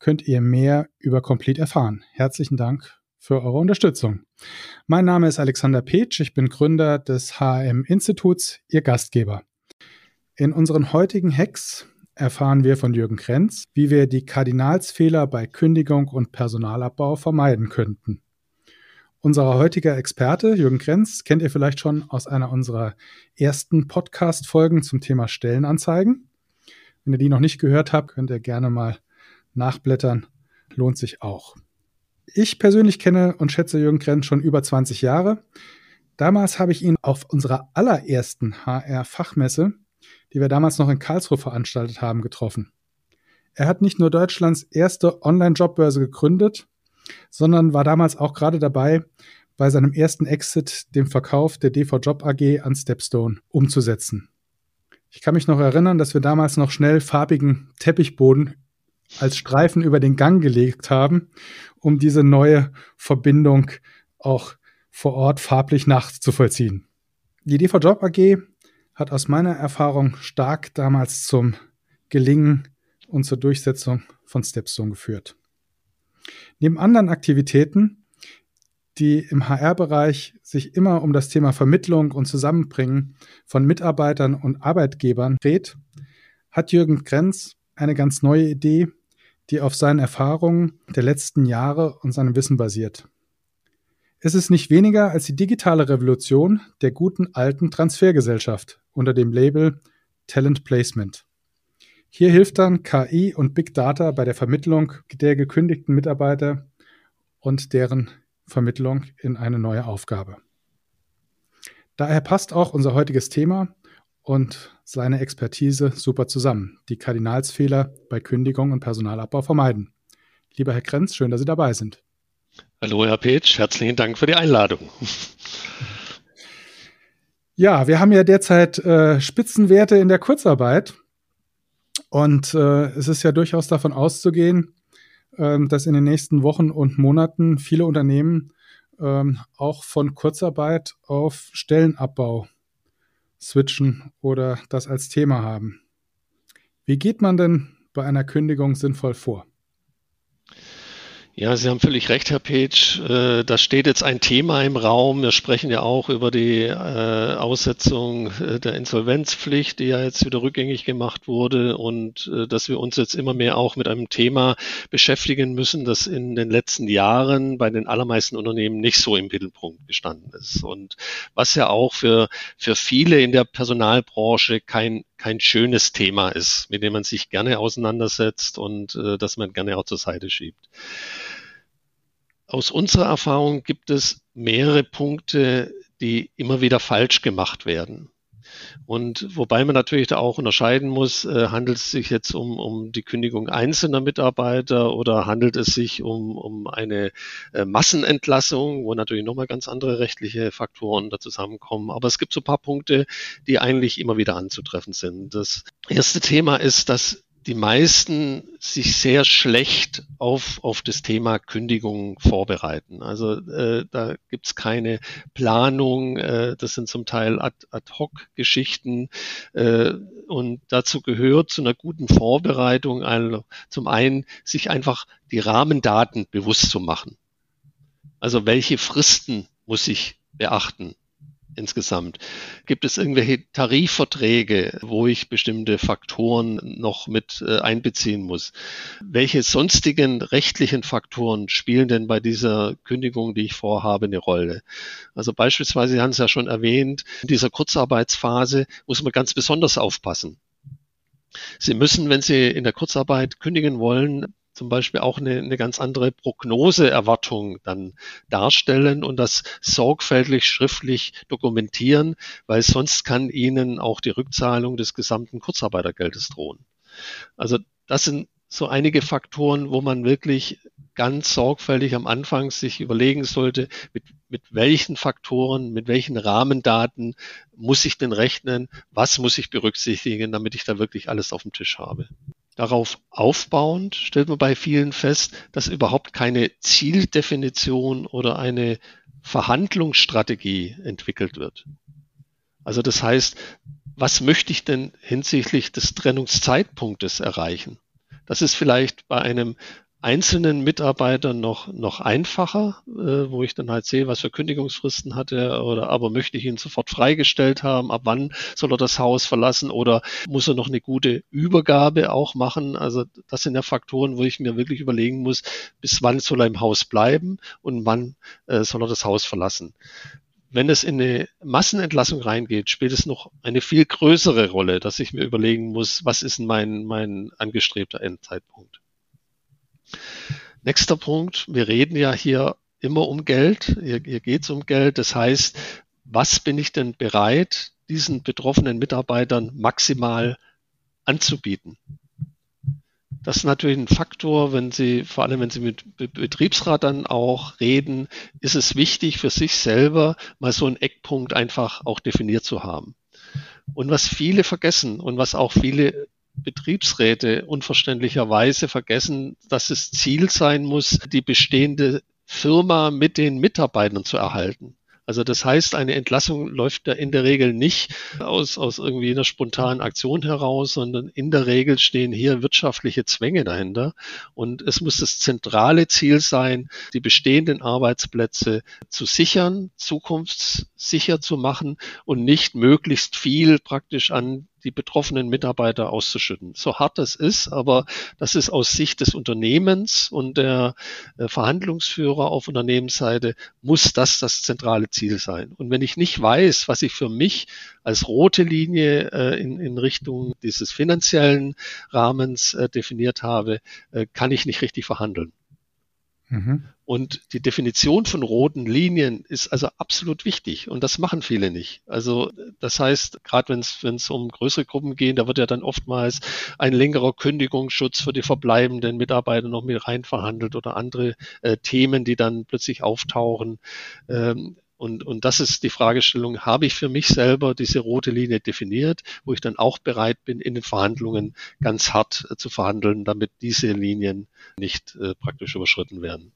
könnt ihr mehr über Complete erfahren. Herzlichen Dank für eure Unterstützung. Mein Name ist Alexander Petsch, ich bin Gründer des HM Instituts, Ihr Gastgeber. In unseren heutigen Hacks erfahren wir von Jürgen Krenz, wie wir die Kardinalsfehler bei Kündigung und Personalabbau vermeiden könnten. Unser heutiger Experte, Jürgen Krenz, kennt ihr vielleicht schon aus einer unserer ersten Podcast-Folgen zum Thema Stellenanzeigen. Wenn ihr die noch nicht gehört habt, könnt ihr gerne mal nachblättern. Lohnt sich auch. Ich persönlich kenne und schätze Jürgen Krenz schon über 20 Jahre. Damals habe ich ihn auf unserer allerersten HR-Fachmesse, die wir damals noch in Karlsruhe veranstaltet haben, getroffen. Er hat nicht nur Deutschlands erste Online-Jobbörse gegründet, sondern war damals auch gerade dabei, bei seinem ersten Exit den Verkauf der DV Job AG an Stepstone umzusetzen. Ich kann mich noch erinnern, dass wir damals noch schnell farbigen Teppichboden als Streifen über den Gang gelegt haben, um diese neue Verbindung auch vor Ort farblich nachzuvollziehen. Die DV Job AG hat aus meiner Erfahrung stark damals zum Gelingen und zur Durchsetzung von Stepstone geführt. Neben anderen Aktivitäten die im HR-Bereich sich immer um das Thema Vermittlung und Zusammenbringen von Mitarbeitern und Arbeitgebern dreht, hat Jürgen Krenz eine ganz neue Idee, die auf seinen Erfahrungen der letzten Jahre und seinem Wissen basiert. Es ist nicht weniger als die digitale Revolution der guten alten Transfergesellschaft unter dem Label Talent Placement. Hier hilft dann KI und Big Data bei der Vermittlung der gekündigten Mitarbeiter und deren Vermittlung in eine neue Aufgabe. Daher passt auch unser heutiges Thema und seine Expertise super zusammen. Die Kardinalsfehler bei Kündigung und Personalabbau vermeiden. Lieber Herr Krenz, schön, dass Sie dabei sind. Hallo, Herr Petsch, herzlichen Dank für die Einladung. Ja, wir haben ja derzeit äh, Spitzenwerte in der Kurzarbeit und äh, es ist ja durchaus davon auszugehen, ähm, dass in den nächsten Wochen und Monaten viele Unternehmen ähm, auch von Kurzarbeit auf Stellenabbau switchen oder das als Thema haben. Wie geht man denn bei einer Kündigung sinnvoll vor? Ja, Sie haben völlig recht, Herr Page. Äh, da steht jetzt ein Thema im Raum. Wir sprechen ja auch über die äh, Aussetzung äh, der Insolvenzpflicht, die ja jetzt wieder rückgängig gemacht wurde und dass wir uns jetzt immer mehr auch mit einem Thema beschäftigen müssen, das in den letzten Jahren bei den allermeisten Unternehmen nicht so im Mittelpunkt gestanden ist und was ja auch für, für viele in der Personalbranche kein kein schönes Thema ist, mit dem man sich gerne auseinandersetzt und äh, das man gerne auch zur Seite schiebt. Aus unserer Erfahrung gibt es mehrere Punkte, die immer wieder falsch gemacht werden. Und wobei man natürlich da auch unterscheiden muss, äh, handelt es sich jetzt um, um die Kündigung einzelner Mitarbeiter oder handelt es sich um, um eine äh, Massenentlassung, wo natürlich nochmal ganz andere rechtliche Faktoren da zusammenkommen. Aber es gibt so ein paar Punkte, die eigentlich immer wieder anzutreffen sind. Das erste Thema ist, dass die meisten sich sehr schlecht auf, auf das Thema Kündigung vorbereiten. Also äh, da gibt's keine Planung, äh, das sind zum Teil Ad-Hoc-Geschichten äh, und dazu gehört zu einer guten Vorbereitung also zum einen sich einfach die Rahmendaten bewusst zu machen. Also welche Fristen muss ich beachten? Insgesamt? Gibt es irgendwelche Tarifverträge, wo ich bestimmte Faktoren noch mit äh, einbeziehen muss? Welche sonstigen rechtlichen Faktoren spielen denn bei dieser Kündigung, die ich vorhabe, eine Rolle? Also beispielsweise, Sie haben es ja schon erwähnt, in dieser Kurzarbeitsphase muss man ganz besonders aufpassen. Sie müssen, wenn Sie in der Kurzarbeit kündigen wollen, zum Beispiel auch eine, eine ganz andere Prognoseerwartung dann darstellen und das sorgfältig schriftlich dokumentieren, weil sonst kann Ihnen auch die Rückzahlung des gesamten Kurzarbeitergeldes drohen. Also das sind so einige Faktoren, wo man wirklich ganz sorgfältig am Anfang sich überlegen sollte, mit, mit welchen Faktoren, mit welchen Rahmendaten muss ich denn rechnen, was muss ich berücksichtigen, damit ich da wirklich alles auf dem Tisch habe. Darauf aufbauend stellt man bei vielen fest, dass überhaupt keine Zieldefinition oder eine Verhandlungsstrategie entwickelt wird. Also das heißt, was möchte ich denn hinsichtlich des Trennungszeitpunktes erreichen? Das ist vielleicht bei einem einzelnen Mitarbeitern noch, noch einfacher, äh, wo ich dann halt sehe, was für Kündigungsfristen hat er oder aber möchte ich ihn sofort freigestellt haben, ab wann soll er das Haus verlassen oder muss er noch eine gute Übergabe auch machen. Also das sind ja Faktoren, wo ich mir wirklich überlegen muss, bis wann soll er im Haus bleiben und wann äh, soll er das Haus verlassen. Wenn es in eine Massenentlassung reingeht, spielt es noch eine viel größere Rolle, dass ich mir überlegen muss, was ist mein, mein angestrebter Endzeitpunkt. Nächster Punkt. Wir reden ja hier immer um Geld. Hier, hier geht es um Geld. Das heißt, was bin ich denn bereit, diesen betroffenen Mitarbeitern maximal anzubieten? Das ist natürlich ein Faktor, wenn Sie, vor allem wenn Sie mit Betriebsrat dann auch reden, ist es wichtig für sich selber mal so einen Eckpunkt einfach auch definiert zu haben. Und was viele vergessen und was auch viele Betriebsräte unverständlicherweise vergessen, dass es Ziel sein muss, die bestehende Firma mit den Mitarbeitern zu erhalten. Also das heißt, eine Entlassung läuft da in der Regel nicht aus, aus irgendwie einer spontanen Aktion heraus, sondern in der Regel stehen hier wirtschaftliche Zwänge dahinter. Und es muss das zentrale Ziel sein, die bestehenden Arbeitsplätze zu sichern, zukunftssicher zu machen und nicht möglichst viel praktisch an die betroffenen Mitarbeiter auszuschütten. So hart das ist, aber das ist aus Sicht des Unternehmens und der äh, Verhandlungsführer auf Unternehmensseite muss das das zentrale Ziel sein. Und wenn ich nicht weiß, was ich für mich als rote Linie äh, in, in Richtung dieses finanziellen Rahmens äh, definiert habe, kann ich nicht richtig verhandeln. Mhm. Und die Definition von roten Linien ist also absolut wichtig und das machen viele nicht. Also das heißt, gerade wenn es um größere Gruppen geht, da wird ja dann oftmals ein längerer Kündigungsschutz für die verbleibenden Mitarbeiter noch mit rein verhandelt oder andere äh, Themen, die dann plötzlich auftauchen. Ähm, und, und das ist die Fragestellung, habe ich für mich selber diese rote Linie definiert, wo ich dann auch bereit bin, in den Verhandlungen ganz hart äh, zu verhandeln, damit diese Linien nicht äh, praktisch überschritten werden.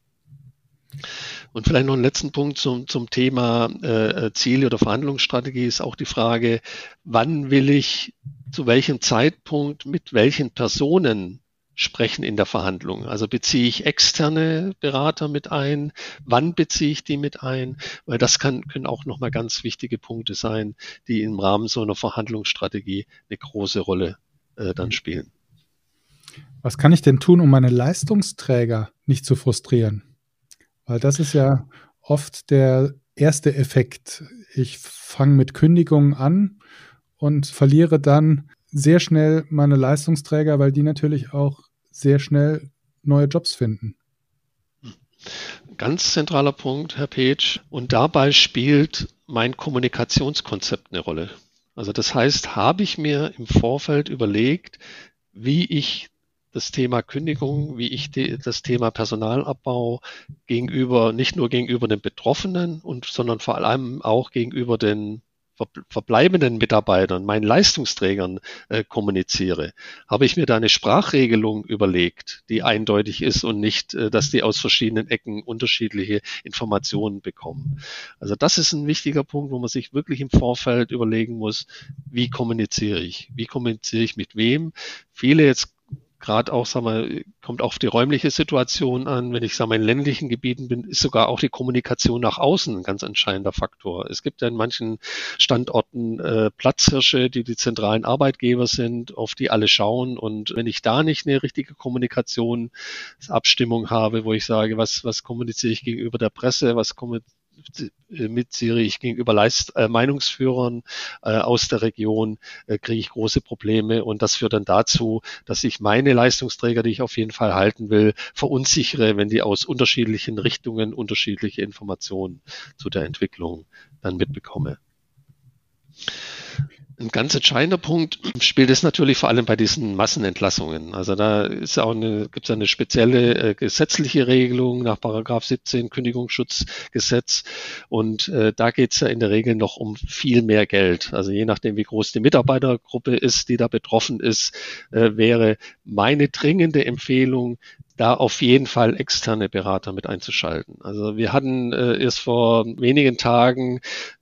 Und vielleicht noch einen letzten Punkt zum, zum Thema äh, Ziele oder Verhandlungsstrategie ist auch die Frage, wann will ich zu welchem Zeitpunkt mit welchen Personen sprechen in der Verhandlung. Also beziehe ich externe Berater mit ein? Wann beziehe ich die mit ein? Weil das kann, können auch nochmal ganz wichtige Punkte sein, die im Rahmen so einer Verhandlungsstrategie eine große Rolle äh, dann spielen. Was kann ich denn tun, um meine Leistungsträger nicht zu frustrieren? Weil das ist ja oft der erste Effekt. Ich fange mit Kündigungen an und verliere dann sehr schnell meine Leistungsträger, weil die natürlich auch sehr schnell neue Jobs finden. Ganz zentraler Punkt, Herr Page. Und dabei spielt mein Kommunikationskonzept eine Rolle. Also das heißt, habe ich mir im Vorfeld überlegt, wie ich das Thema Kündigung, wie ich die, das Thema Personalabbau gegenüber, nicht nur gegenüber den Betroffenen und, sondern vor allem auch gegenüber den verbleibenden Mitarbeitern, meinen Leistungsträgern äh, kommuniziere, habe ich mir da eine Sprachregelung überlegt, die eindeutig ist und nicht, äh, dass die aus verschiedenen Ecken unterschiedliche Informationen bekommen. Also das ist ein wichtiger Punkt, wo man sich wirklich im Vorfeld überlegen muss, wie kommuniziere ich? Wie kommuniziere ich mit wem? Viele jetzt gerade auch, sagen wir, kommt auf die räumliche Situation an. Wenn ich, sagen wir, in ländlichen Gebieten bin, ist sogar auch die Kommunikation nach außen ein ganz entscheidender Faktor. Es gibt ja in manchen Standorten äh, Platzhirsche, die die zentralen Arbeitgeber sind, auf die alle schauen. Und wenn ich da nicht eine richtige Kommunikationsabstimmung habe, wo ich sage, was, was kommuniziere ich gegenüber der Presse, was kommuniziere mit Zürich gegenüber Leist äh, Meinungsführern äh, aus der Region äh, kriege ich große Probleme und das führt dann dazu, dass ich meine Leistungsträger, die ich auf jeden Fall halten will, verunsichere, wenn die aus unterschiedlichen Richtungen unterschiedliche Informationen zu der Entwicklung dann mitbekomme. Ein ganz entscheidender Punkt spielt es natürlich vor allem bei diesen Massenentlassungen. Also da ist auch eine, gibt es eine spezielle äh, gesetzliche Regelung nach Paragraph 17 Kündigungsschutzgesetz und äh, da geht es ja in der Regel noch um viel mehr Geld. Also je nachdem, wie groß die Mitarbeitergruppe ist, die da betroffen ist, äh, wäre meine dringende Empfehlung, da auf jeden Fall externe Berater mit einzuschalten. Also wir hatten äh, erst vor wenigen Tagen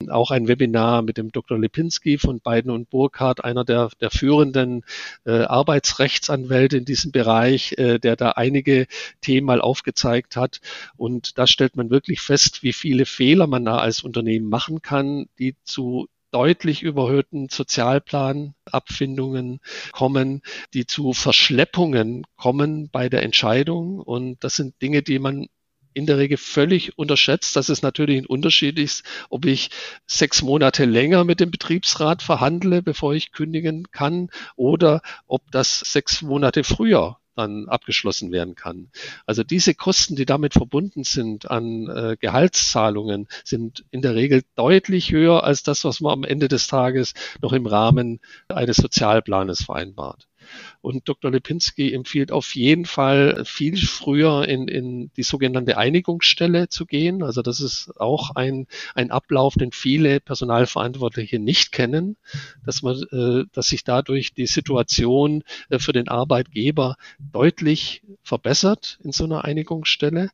auch ein Webinar mit dem Dr. Lipinski von Beiden und Burkhardt, einer der, der führenden äh, Arbeitsrechtsanwälte in diesem Bereich, äh, der da einige Themen mal aufgezeigt hat. Und da stellt man wirklich fest, wie viele Fehler man da als Unternehmen machen kann, die zu deutlich überhöhten Sozialplanabfindungen kommen, die zu Verschleppungen kommen bei der Entscheidung. Und das sind Dinge, die man in der Regel völlig unterschätzt, dass es natürlich ein Unterschied ist, ob ich sechs Monate länger mit dem Betriebsrat verhandle, bevor ich kündigen kann, oder ob das sechs Monate früher dann abgeschlossen werden kann. Also diese Kosten, die damit verbunden sind an äh, Gehaltszahlungen, sind in der Regel deutlich höher als das, was man am Ende des Tages noch im Rahmen eines Sozialplanes vereinbart. Und Dr. Lipinski empfiehlt auf jeden Fall viel früher in, in die sogenannte Einigungsstelle zu gehen. Also das ist auch ein, ein Ablauf, den viele Personalverantwortliche nicht kennen, dass man, äh, dass sich dadurch die Situation äh, für den Arbeitgeber deutlich verbessert in so einer Einigungsstelle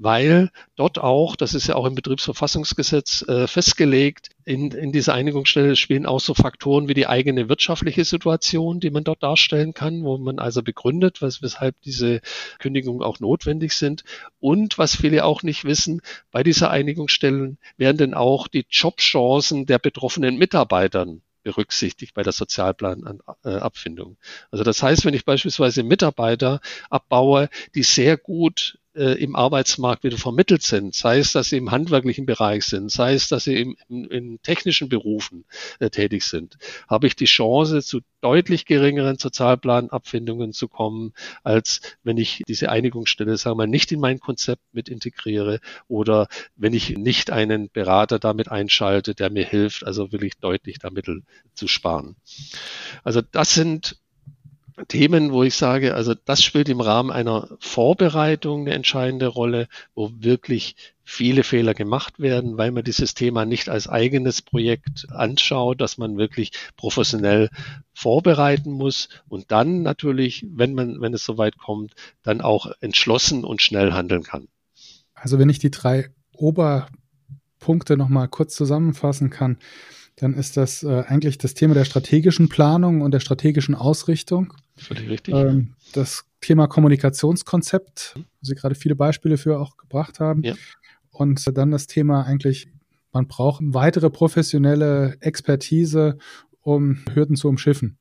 weil dort auch, das ist ja auch im Betriebsverfassungsgesetz äh, festgelegt, in, in dieser Einigungsstelle spielen auch so Faktoren wie die eigene wirtschaftliche Situation, die man dort darstellen kann, wo man also begründet, was, weshalb diese Kündigungen auch notwendig sind. Und was viele auch nicht wissen, bei dieser Einigungsstelle werden denn auch die Jobchancen der betroffenen Mitarbeitern berücksichtigt bei der Sozialplanabfindung. Also das heißt, wenn ich beispielsweise Mitarbeiter abbaue, die sehr gut äh, im Arbeitsmarkt wieder vermittelt sind, sei es, dass sie im handwerklichen Bereich sind, sei es, dass sie im, in, in technischen Berufen äh, tätig sind, habe ich die Chance, zu deutlich geringeren Sozialplanabfindungen zu kommen, als wenn ich diese Einigungsstelle, sagen wir mal, nicht in mein Konzept mit integriere oder wenn ich nicht einen Berater damit einschalte, der mir hilft, also will ich deutlich da Mittel zu sparen. Also das sind Themen, wo ich sage, also das spielt im Rahmen einer Vorbereitung eine entscheidende Rolle, wo wirklich viele Fehler gemacht werden, weil man dieses Thema nicht als eigenes Projekt anschaut, dass man wirklich professionell vorbereiten muss und dann natürlich, wenn man, wenn es soweit kommt, dann auch entschlossen und schnell handeln kann. Also wenn ich die drei Oberpunkte nochmal kurz zusammenfassen kann, dann ist das äh, eigentlich das Thema der strategischen Planung und der strategischen Ausrichtung. Völlig richtig. Ähm, das Thema Kommunikationskonzept, wo Sie gerade viele Beispiele für auch gebracht haben. Ja. Und dann das Thema eigentlich, man braucht weitere professionelle Expertise, um Hürden zu umschiffen.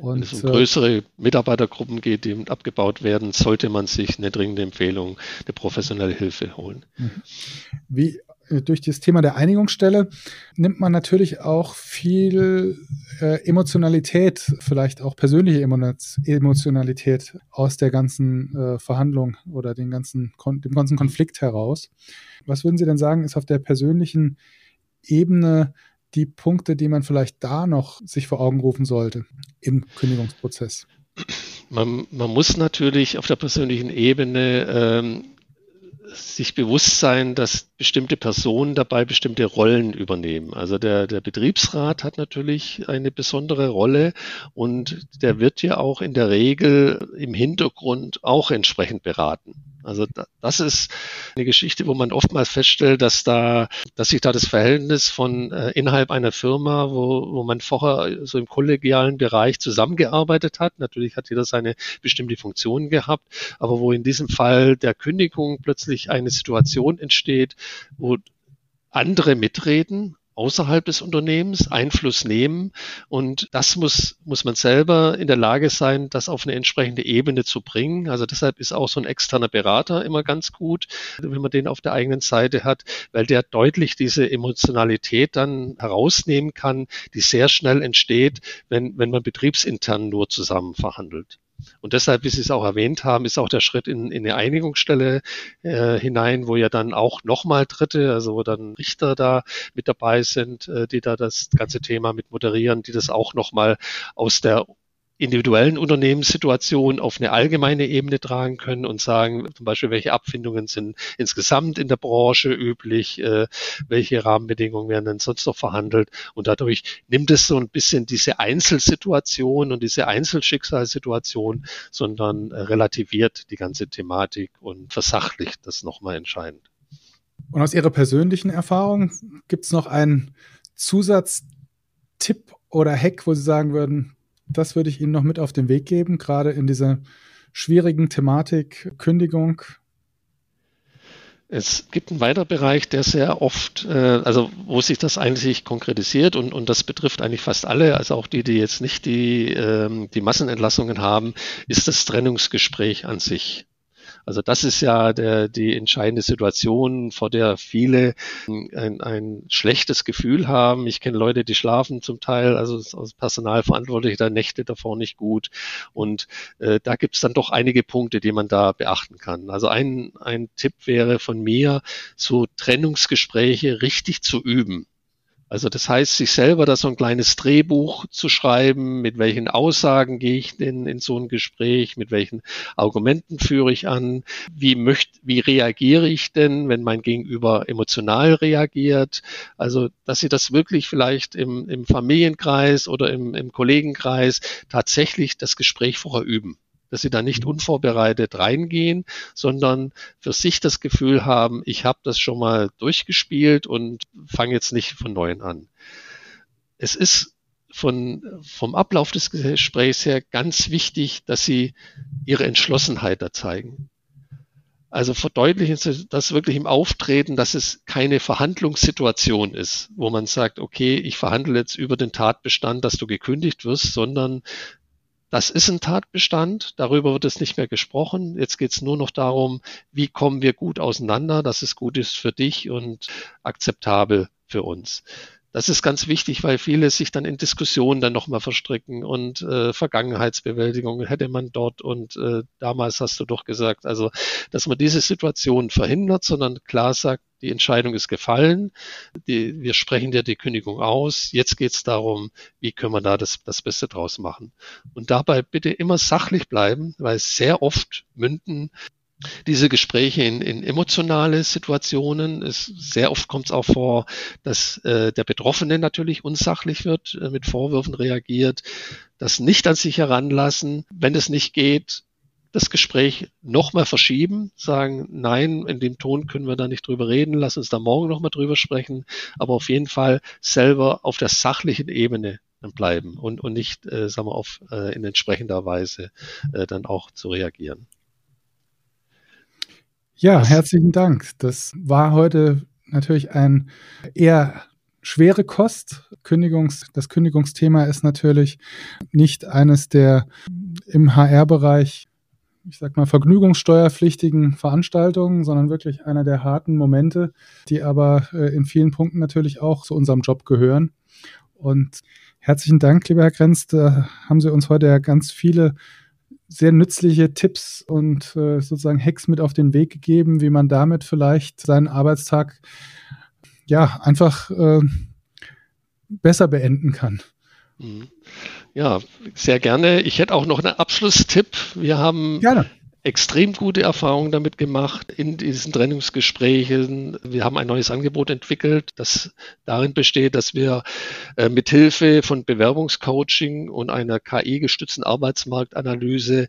Und, Wenn es um größere Mitarbeitergruppen geht, die abgebaut werden, sollte man sich eine dringende Empfehlung der professionelle Hilfe holen. Mhm. Wie durch das Thema der Einigungsstelle nimmt man natürlich auch viel äh, Emotionalität, vielleicht auch persönliche Emotionalität aus der ganzen äh, Verhandlung oder den ganzen, dem ganzen Konflikt heraus. Was würden Sie denn sagen, ist auf der persönlichen Ebene die Punkte, die man vielleicht da noch sich vor Augen rufen sollte im Kündigungsprozess? Man, man muss natürlich auf der persönlichen Ebene ähm, sich bewusst sein, dass bestimmte Personen dabei bestimmte Rollen übernehmen. Also der, der Betriebsrat hat natürlich eine besondere Rolle und der wird ja auch in der Regel im Hintergrund auch entsprechend beraten. Also das ist eine Geschichte, wo man oftmals feststellt, dass da, dass sich da das Verhältnis von äh, innerhalb einer Firma, wo, wo man vorher so im kollegialen Bereich zusammengearbeitet hat, natürlich hat jeder seine bestimmte Funktion gehabt, aber wo in diesem Fall der Kündigung plötzlich eine Situation entsteht, wo andere mitreden, außerhalb des Unternehmens Einfluss nehmen. Und das muss, muss man selber in der Lage sein, das auf eine entsprechende Ebene zu bringen. Also deshalb ist auch so ein externer Berater immer ganz gut, wenn man den auf der eigenen Seite hat, weil der deutlich diese Emotionalität dann herausnehmen kann, die sehr schnell entsteht, wenn, wenn man betriebsintern nur zusammen verhandelt. Und deshalb, wie Sie es auch erwähnt haben, ist auch der Schritt in, in eine Einigungsstelle äh, hinein, wo ja dann auch nochmal Dritte, also wo dann Richter da mit dabei sind, äh, die da das ganze Thema mit moderieren, die das auch nochmal aus der individuellen Unternehmenssituation auf eine allgemeine Ebene tragen können und sagen, zum Beispiel, welche Abfindungen sind insgesamt in der Branche üblich, äh, welche Rahmenbedingungen werden denn sonst noch verhandelt. Und dadurch nimmt es so ein bisschen diese Einzelsituation und diese Einzelschicksalssituation, sondern äh, relativiert die ganze Thematik und versachlicht das nochmal entscheidend. Und aus Ihrer persönlichen Erfahrung gibt es noch einen Zusatztipp oder Hack, wo Sie sagen würden, das würde ich Ihnen noch mit auf den Weg geben, gerade in dieser schwierigen Thematik Kündigung. Es gibt einen weiteren Bereich, der sehr oft, äh, also wo sich das eigentlich konkretisiert und, und das betrifft eigentlich fast alle, also auch die, die jetzt nicht die, ähm, die Massenentlassungen haben, ist das Trennungsgespräch an sich. Also das ist ja der, die entscheidende Situation, vor der viele ein, ein schlechtes Gefühl haben. Ich kenne Leute, die schlafen zum Teil, also als Personalverantwortliche, da Nächte davor nicht gut. Und äh, da gibt es dann doch einige Punkte, die man da beachten kann. Also ein, ein Tipp wäre von mir, so Trennungsgespräche richtig zu üben. Also das heißt, sich selber da so ein kleines Drehbuch zu schreiben, mit welchen Aussagen gehe ich denn in so ein Gespräch, mit welchen Argumenten führe ich an, wie möchte, wie reagiere ich denn, wenn mein Gegenüber emotional reagiert. Also, dass Sie das wirklich vielleicht im, im Familienkreis oder im, im Kollegenkreis tatsächlich das Gespräch vorher üben dass sie da nicht unvorbereitet reingehen, sondern für sich das Gefühl haben, ich habe das schon mal durchgespielt und fange jetzt nicht von neuem an. Es ist von, vom Ablauf des Gesprächs her ganz wichtig, dass sie ihre Entschlossenheit da zeigen. Also verdeutlichen Sie das wirklich im Auftreten, dass es keine Verhandlungssituation ist, wo man sagt, okay, ich verhandle jetzt über den Tatbestand, dass du gekündigt wirst, sondern das ist ein Tatbestand, darüber wird es nicht mehr gesprochen. Jetzt geht es nur noch darum, wie kommen wir gut auseinander, dass es gut ist für dich und akzeptabel für uns. Das ist ganz wichtig, weil viele sich dann in Diskussionen dann nochmal verstricken und äh, Vergangenheitsbewältigung hätte man dort und äh, damals hast du doch gesagt, also dass man diese Situation verhindert, sondern klar sagt, die Entscheidung ist gefallen, die, wir sprechen dir die Kündigung aus, jetzt geht es darum, wie können wir da das, das Beste draus machen. Und dabei bitte immer sachlich bleiben, weil sehr oft münden diese Gespräche in, in emotionale Situationen. Es, sehr oft kommt es auch vor, dass äh, der Betroffene natürlich unsachlich wird, äh, mit Vorwürfen reagiert, das nicht an sich heranlassen. Wenn es nicht geht, das Gespräch nochmal verschieben, sagen, nein, in dem Ton können wir da nicht drüber reden, lass uns da morgen nochmal drüber sprechen, aber auf jeden Fall selber auf der sachlichen Ebene bleiben und, und nicht, äh, sagen wir, auf, äh, in entsprechender Weise äh, dann auch zu reagieren. Ja, das herzlichen Dank. Das war heute natürlich ein eher schwere Kost. Kündigungs, das Kündigungsthema ist natürlich nicht eines der im HR-Bereich, ich sag mal, vergnügungssteuerpflichtigen Veranstaltungen, sondern wirklich einer der harten Momente, die aber äh, in vielen Punkten natürlich auch zu unserem Job gehören. Und herzlichen Dank, lieber Herr Grenz. Da haben Sie uns heute ja ganz viele sehr nützliche Tipps und äh, sozusagen Hacks mit auf den Weg gegeben, wie man damit vielleicht seinen Arbeitstag ja einfach äh, besser beenden kann. Mhm. Ja, sehr gerne. Ich hätte auch noch einen Abschlusstipp. Wir haben gerne extrem gute Erfahrungen damit gemacht in diesen Trennungsgesprächen. Wir haben ein neues Angebot entwickelt, das darin besteht, dass wir äh, mit Hilfe von Bewerbungscoaching und einer KI-gestützten Arbeitsmarktanalyse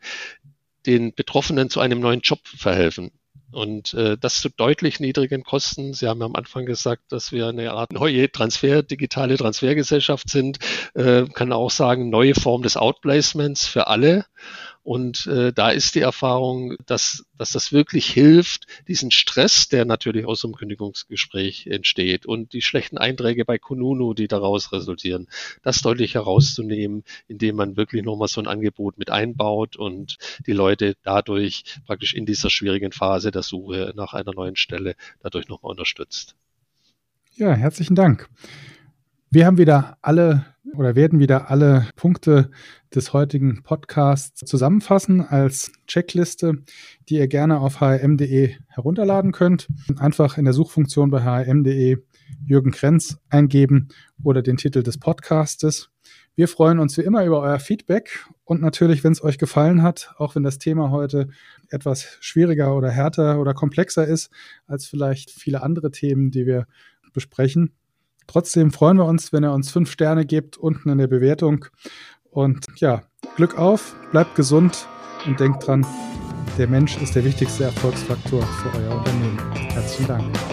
den Betroffenen zu einem neuen Job verhelfen. Und äh, das zu deutlich niedrigen Kosten. Sie haben am Anfang gesagt, dass wir eine Art neue Transfer, digitale Transfergesellschaft sind. Äh, kann auch sagen, neue Form des Outplacements für alle. Und äh, da ist die Erfahrung, dass, dass das wirklich hilft, diesen Stress, der natürlich aus dem Kündigungsgespräch entsteht und die schlechten Einträge bei Kununu, die daraus resultieren, das deutlich herauszunehmen, indem man wirklich nochmal so ein Angebot mit einbaut und die Leute dadurch praktisch in dieser schwierigen Phase der Suche nach einer neuen Stelle dadurch nochmal unterstützt. Ja, herzlichen Dank. Wir haben wieder alle oder werden wieder alle Punkte des heutigen Podcasts zusammenfassen als Checkliste, die ihr gerne auf hm.de herunterladen könnt. Einfach in der Suchfunktion bei hm.de Jürgen Krenz eingeben oder den Titel des Podcastes. Wir freuen uns wie immer über euer Feedback und natürlich, wenn es euch gefallen hat, auch wenn das Thema heute etwas schwieriger oder härter oder komplexer ist als vielleicht viele andere Themen, die wir besprechen. Trotzdem freuen wir uns, wenn ihr uns fünf Sterne gebt unten in der Bewertung. Und ja, Glück auf, bleibt gesund und denkt dran, der Mensch ist der wichtigste Erfolgsfaktor für euer Unternehmen. Herzlichen Dank.